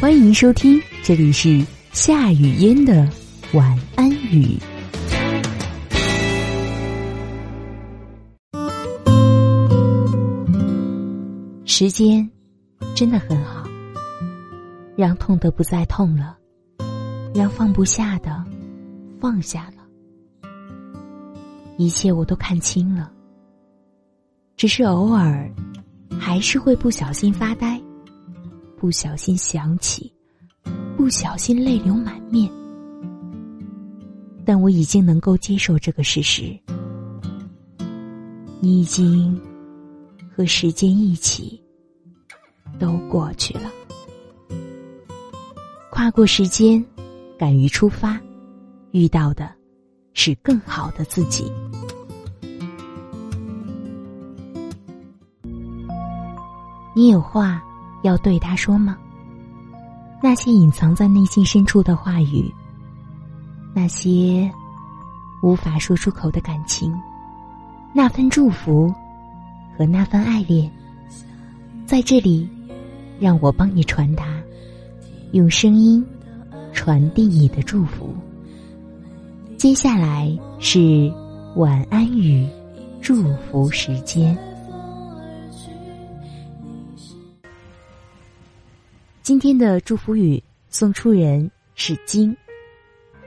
欢迎收听，这里是夏雨嫣的晚安语。时间真的很好，让痛的不再痛了，让放不下的放下了，一切我都看清了。只是偶尔，还是会不小心发呆。不小心想起，不小心泪流满面，但我已经能够接受这个事实。你已经和时间一起都过去了，跨过时间，敢于出发，遇到的是更好的自己。你有话。要对他说吗？那些隐藏在内心深处的话语，那些无法说出口的感情，那份祝福和那份爱恋，在这里，让我帮你传达，用声音传递你的祝福。接下来是晚安语祝福时间。今天的祝福语送出人是金，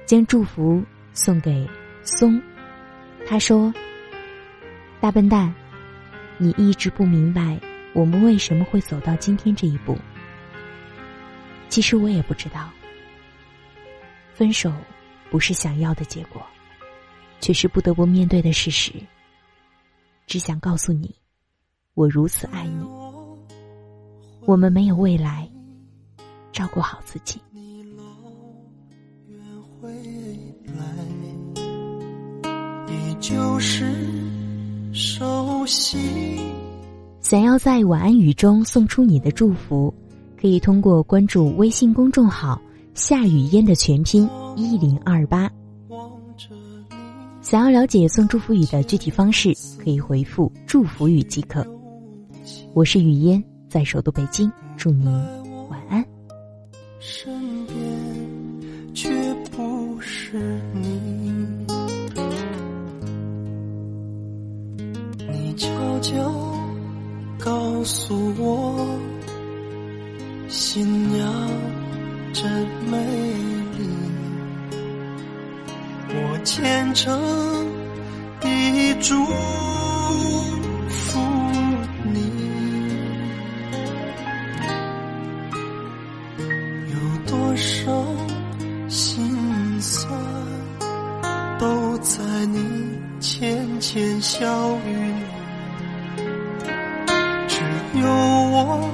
将祝福送给松。他说：“大笨蛋，你一直不明白我们为什么会走到今天这一步。其实我也不知道。分手不是想要的结果，却是不得不面对的事实。只想告诉你，我如此爱你。我们没有未来。”照顾好自己。想要在晚安语中送出你的祝福，可以通过关注微信公众号“夏雨嫣”的全拼一零二八。想要了解送祝福语的具体方式，可以回复“祝福语”即可。我是雨嫣，在首都北京，祝您。身边却不是你，你悄悄告诉我，新娘真美丽，我虔诚地祝伤心酸，都在你浅浅笑语，只有我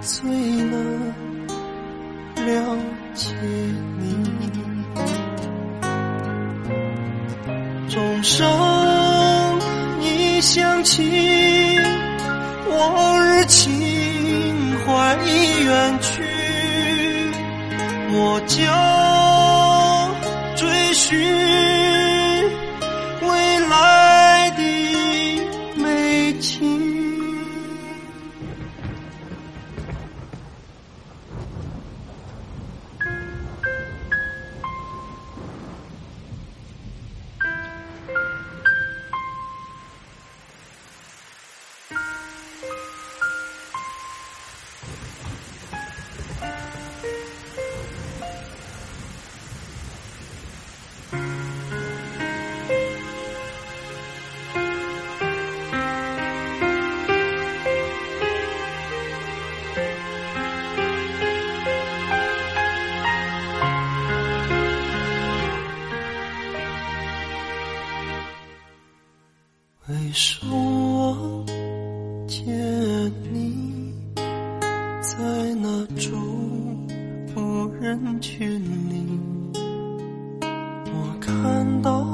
最能了解你。钟声一响起，往日情怀已远去，我就追寻未来的美景。为什么见你在那众不人群里？我看到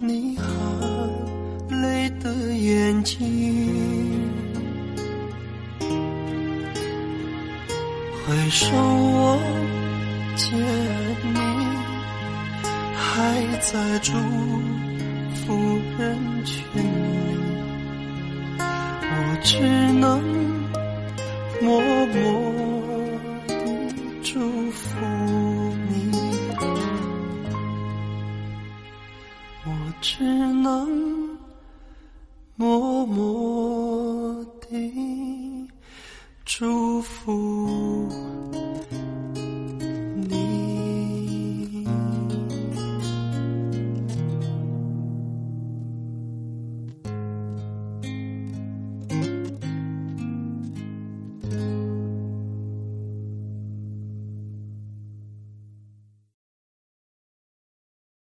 你含泪的眼睛。为什么见你还在住？不忍劝你，我只能默默地祝福你，我只能默默地祝福。